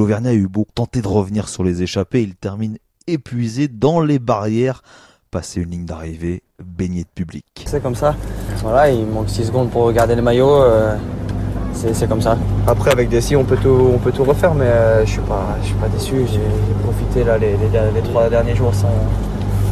L'Auvergnat a eu beau tenter de revenir sur les échappées, il termine épuisé dans les barrières, passé une ligne d'arrivée baignée de public. C'est comme ça. Voilà, il manque 6 secondes pour regarder le maillot. euh, c'est comme ça. Après, avec Dessy, on peut tout, on peut tout refaire, mais euh, je suis pas, je suis pas déçu. J'ai j'ai profité là, les, les, les trois derniers jours sont,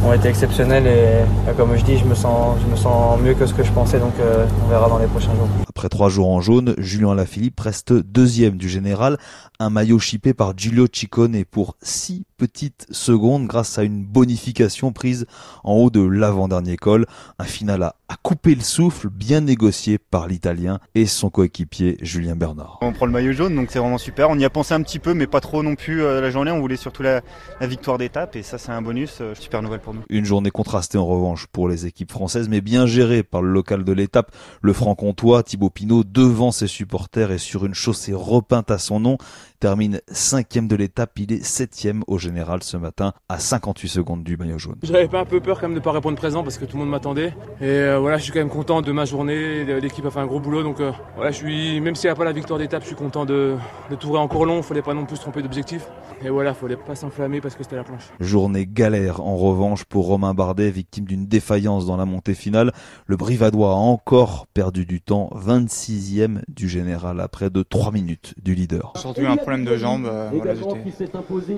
ont été exceptionnels et là, comme je dis, je me sens, je me sens mieux que ce que je pensais, donc euh, on verra dans les prochains jours. Après trois jours en jaune, Julien Lafilippe reste deuxième du général, un maillot chippé par Giulio Ciccone pour six petites secondes grâce à une bonification prise en haut de l'avant-dernier col. Un final à, à couper le souffle, bien négocié par l'Italien et son coéquipier Julien Bernard. On prend le maillot jaune, donc c'est vraiment super. On y a pensé un petit peu, mais pas trop non plus euh, la journée. On voulait surtout la, la victoire d'étape, et ça c'est un bonus, euh, super nouvelle pour nous. Une journée contrastée en revanche pour les équipes françaises, mais bien gérée par le local de l'étape, le franc-comtois Thibaut Pinot, devant ses supporters et sur une chaussée repeinte à son nom, termine cinquième de l'étape. Il est septième au général ce matin, à 58 secondes du maillot jaune. J'avais pas un peu peur quand même de pas répondre présent parce que tout le monde m'attendait. Et euh, voilà, je suis quand même content de ma journée. L'équipe a fait un gros boulot, donc euh, voilà, je suis, même s'il n'y a pas la victoire d'étape, je suis content de, de tourer encore long. Il fallait pas non plus se tromper d'objectif. Et voilà, il fallait pas s'enflammer parce que c'était la planche. Journée galère en revanche pour Romain Bardet, victime d'une défaillance dans la montée finale. Le Brivadois a encore perdu du temps, 26e du général après de 3 minutes du leader. Surtout un problème de jambes, euh, voilà,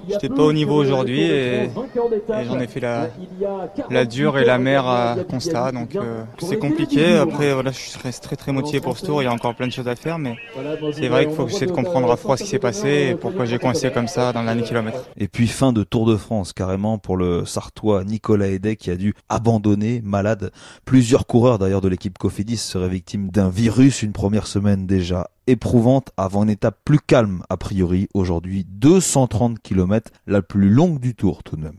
j'étais- pas au niveau aujourd'hui et, et j'en ai fait la, la dure et la mer à constat, donc euh, c'est compliqué. Après, voilà, je reste très très motivé pour ce tour, il y a encore plein de choses à faire, mais c'est vrai qu'il faut que j'essaie de comprendre à froid ce qui s'est passé et pourquoi j'ai coincé comme ça dans le dernier kilomètre. Et puis fin de Tour de France carrément pour le Sartois Nicolas Hédet qui a dû abandonner malade. Plusieurs coureurs d'ailleurs de l'équipe Cofidis seraient victimes d'un virus, une première semaine déjà éprouvante avant une étape plus calme a priori aujourd'hui 230 km la plus longue du tour tout de même.